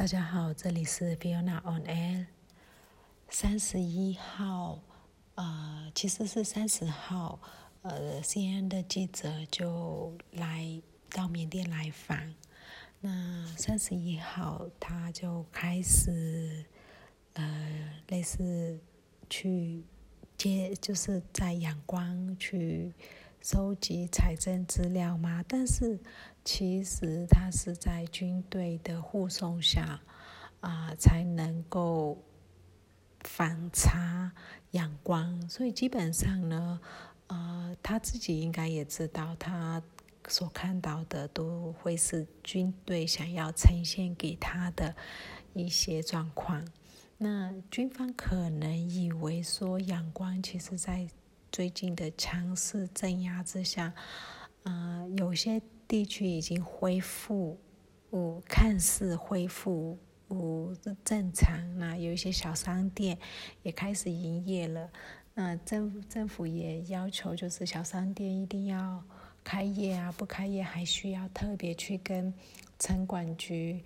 大家好，这里是 Fiona on Air。三十一号，呃，其实是三十号，呃，CNN 的记者就来到缅甸来访。那三十一号，他就开始，呃，类似去接，就是在仰光去收集财政资料嘛，但是。其实他是在军队的护送下，啊，才能够反查阳光。所以基本上呢，呃，他自己应该也知道，他所看到的都会是军队想要呈现给他的一些状况。那军方可能以为说，阳光其实在最近的强势镇压之下，呃，有些。地区已经恢复，嗯，看似恢复，嗯，正常。那有一些小商店也开始营业了。那政政府也要求，就是小商店一定要开业啊，不开业还需要特别去跟城管局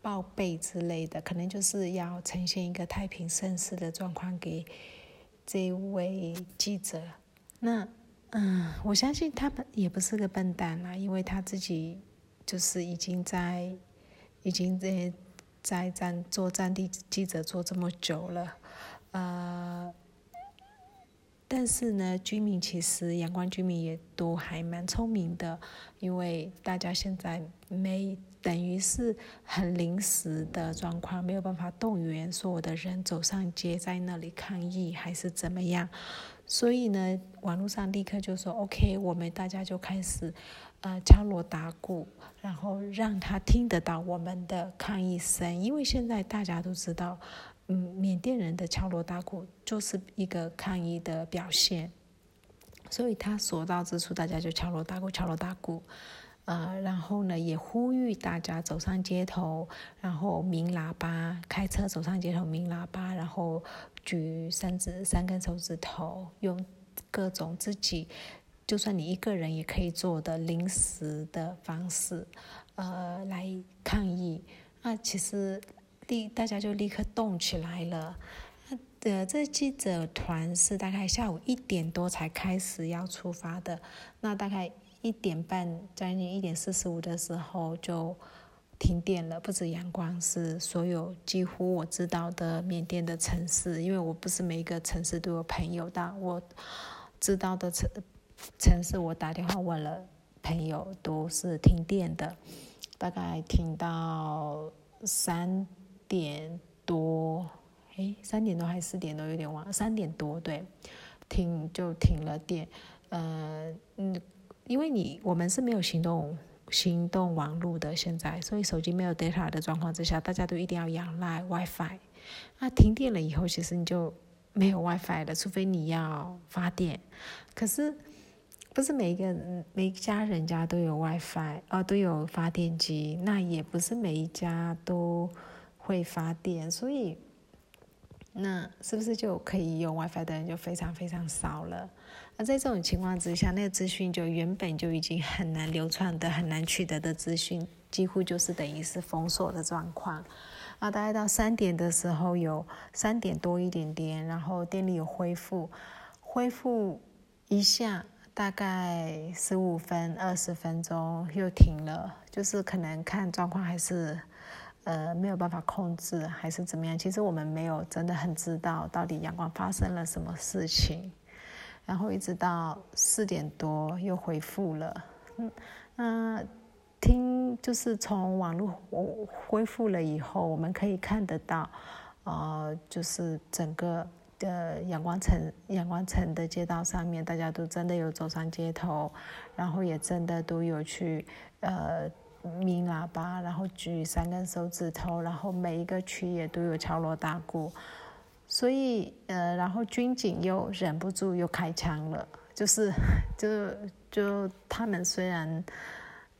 报备之类的，可能就是要呈现一个太平盛世的状况给这位记者。那。嗯，我相信他也不是个笨蛋啦，因为他自己就是已经在，已经在在战做战地记者做这么久了，呃，但是呢，居民其实阳光居民也都还蛮聪明的，因为大家现在没等于是很临时的状况，没有办法动员所有的人走上街在那里抗议还是怎么样。所以呢，网络上立刻就说 OK，我们大家就开始，呃，敲锣打鼓，然后让他听得到我们的抗议声。因为现在大家都知道，嗯，缅甸人的敲锣打鼓就是一个抗议的表现，所以他所到之处，大家就敲锣打鼓，敲锣打鼓。呃，然后呢，也呼吁大家走上街头，然后鸣喇叭，开车走上街头鸣喇叭，然后举三指三根手指头，用各种自己，就算你一个人也可以做的临时的方式，呃，来抗议。那其实立大家就立刻动起来了。呃，这记者团是大概下午一点多才开始要出发的，那大概。一点半，将近一点四十五的时候就停电了。不止阳光，是所有几乎我知道的缅甸的城市，因为我不是每一个城市都有朋友的。我知道的城城市，我打电话问了朋友，都是停电的，大概停到三点多，诶，三点多还是四点多，有点忘。三点多，对，停就停了电。呃，嗯。因为你我们是没有行动行动网络的，现在，所以手机没有 data 的状况之下，大家都一定要仰赖 WiFi。那停电了以后，其实你就没有 WiFi 了，除非你要发电。可是不是每一个每一家人家都有 WiFi，哦，都有发电机，那也不是每一家都会发电，所以那是不是就可以用 WiFi 的人就非常非常少了？那在这种情况之下，那个资讯就原本就已经很难流传的、很难取得的资讯，几乎就是等于是封锁的状况。啊，大概到三点的时候有三点多一点点，然后电力有恢复，恢复一下，大概十五分、二十分钟又停了，就是可能看状况还是呃没有办法控制，还是怎么样？其实我们没有真的很知道到底阳光发生了什么事情。然后一直到四点多又恢复了，嗯，那听就是从网络恢复了以后，我们可以看得到，呃，就是整个的阳光城、阳光城的街道上面，大家都真的有走上街头，然后也真的都有去呃鸣喇叭，然后举三根手指头，然后每一个区也都有敲锣打鼓。所以，呃，然后军警又忍不住又开枪了，就是，就就他们虽然，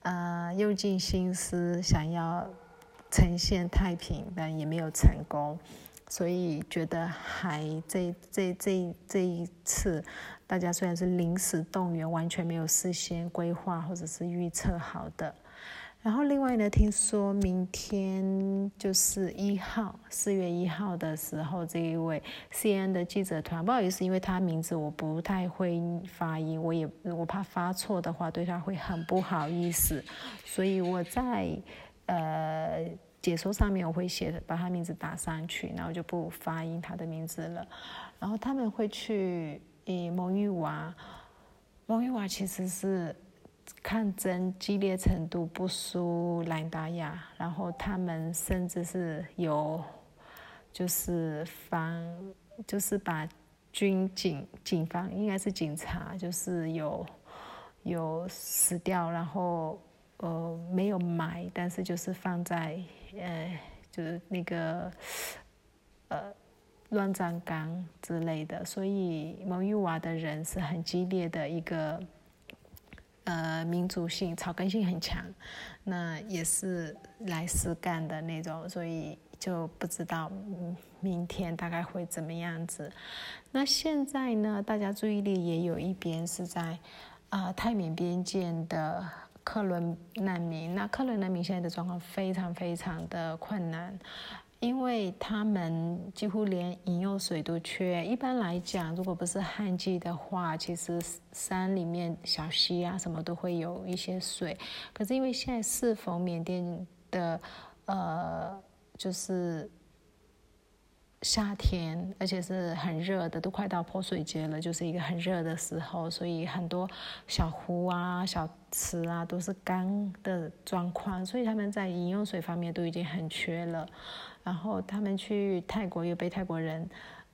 呃，用尽心思想要呈现太平，但也没有成功，所以觉得还这这这这一次，大家虽然是临时动员，完全没有事先规划或者是预测好的，然后另外呢，听说明天就是一号，四月一号的时候，这一位 C N 的记者团，不好意思，因为他名字我不太会发音，我也我怕发错的话，对他会很不好意思，所以我在呃解说上面我会写把他名字打上去，然后就不发音他的名字了。然后他们会去以蒙语娃，蒙语娃其实是。抗争激烈程度不输兰达亚，然后他们甚至是有，就是防，就是把军警警方应该是警察，就是有有死掉，然后呃没有埋，但是就是放在呃就是那个呃乱葬岗之类的，所以蒙语瓦的人是很激烈的一个。呃，民族性、草根性很强，那也是来实干的那种，所以就不知道明天大概会怎么样子。那现在呢，大家注意力也有一边是在啊泰缅边界的克伦难民。那克伦难民现在的状况非常非常的困难。因为他们几乎连饮用水都缺。一般来讲，如果不是旱季的话，其实山里面小溪啊什么都会有一些水。可是因为现在适逢缅甸的呃，就是夏天，而且是很热的，都快到泼水节了，就是一个很热的时候，所以很多小湖啊、小池啊都是干的状况，所以他们在饮用水方面都已经很缺了。然后他们去泰国又被泰国人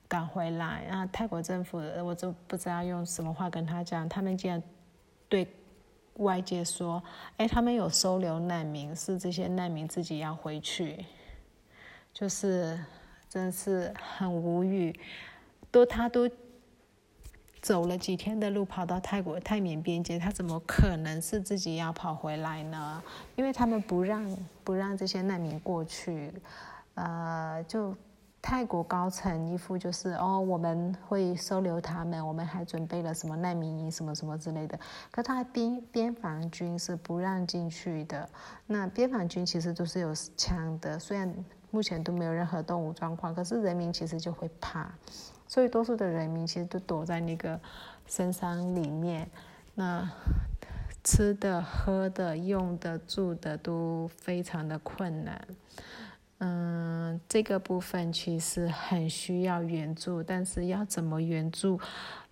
赶回来，然后泰国政府我就不知道用什么话跟他讲，他们竟然对外界说：“哎，他们有收留难民，是这些难民自己要回去。”就是真是很无语，都他都走了几天的路跑到泰国泰缅边界，他怎么可能是自己要跑回来呢？因为他们不让不让这些难民过去。呃，就泰国高层一副就是哦，我们会收留他们，我们还准备了什么难民营什么什么之类的。可他边边防军是不让进去的。那边防军其实都是有枪的，虽然目前都没有任何动武状况，可是人民其实就会怕，所以多数的人民其实都躲在那个深山里面。那吃的、喝的、用的、住的都非常的困难。嗯，这个部分其实很需要援助，但是要怎么援助？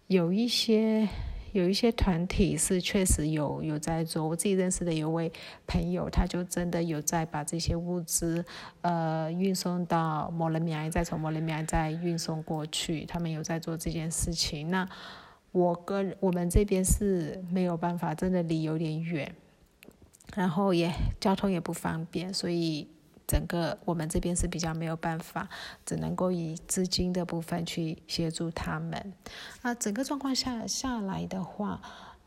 有一些有一些团体是确实有有在做。我自己认识的有位朋友，他就真的有在把这些物资呃运送到摩勒米埃，再从摩勒米埃再运送过去。他们有在做这件事情。那我跟我们这边是没有办法，真的离有点远，然后也交通也不方便，所以。整个我们这边是比较没有办法，只能够以资金的部分去协助他们。那整个状况下下来的话，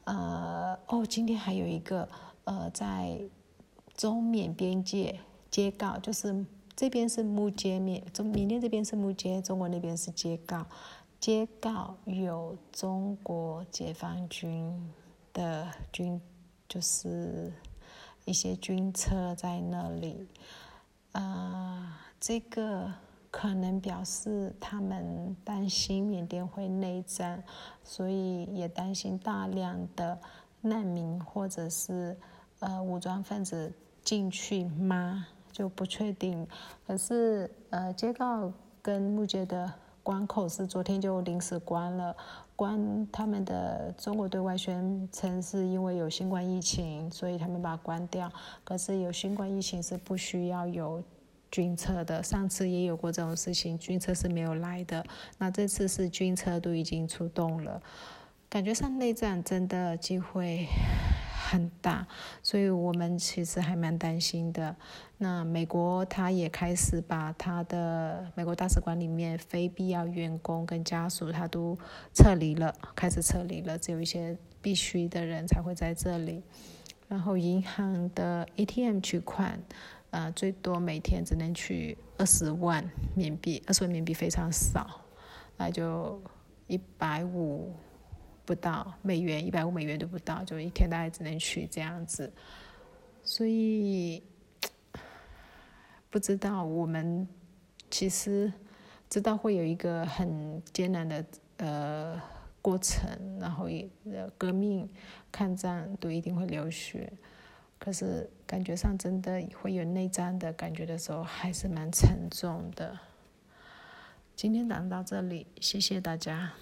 呃，哦，今天还有一个呃，在中缅边界接告，就是这边是木街缅中缅甸这边是木街，中国那边是接告，接告有中国解放军的军，就是一些军车在那里。这个可能表示他们担心缅甸会内战，所以也担心大量的难民或者是呃武装分子进去吗？就不确定。可是呃，街告跟木街的关口是昨天就临时关了，关他们的中国对外宣称是因为有新冠疫情，所以他们把它关掉。可是有新冠疫情是不需要有军车的，上次也有过这种事情，军车是没有来的。那这次是军车都已经出动了，感觉上内战真的机会很大，所以我们其实还蛮担心的。那美国他也开始把他的美国大使馆里面非必要员工跟家属他都撤离了，开始撤离了，只有一些必须的人才会在这里。然后银行的 ATM 取款，呃，最多每天只能取二十万缅币，二十万缅币非常少，那就一百五不到美元，一百五美元都不到，就一天大概只能取这样子。所以不知道我们其实知道会有一个很艰难的呃过程，然后也革命、抗战都一定会流血，可是感觉上真的会有内脏的感觉的时候，还是蛮沉重的。今天讲到这里，谢谢大家。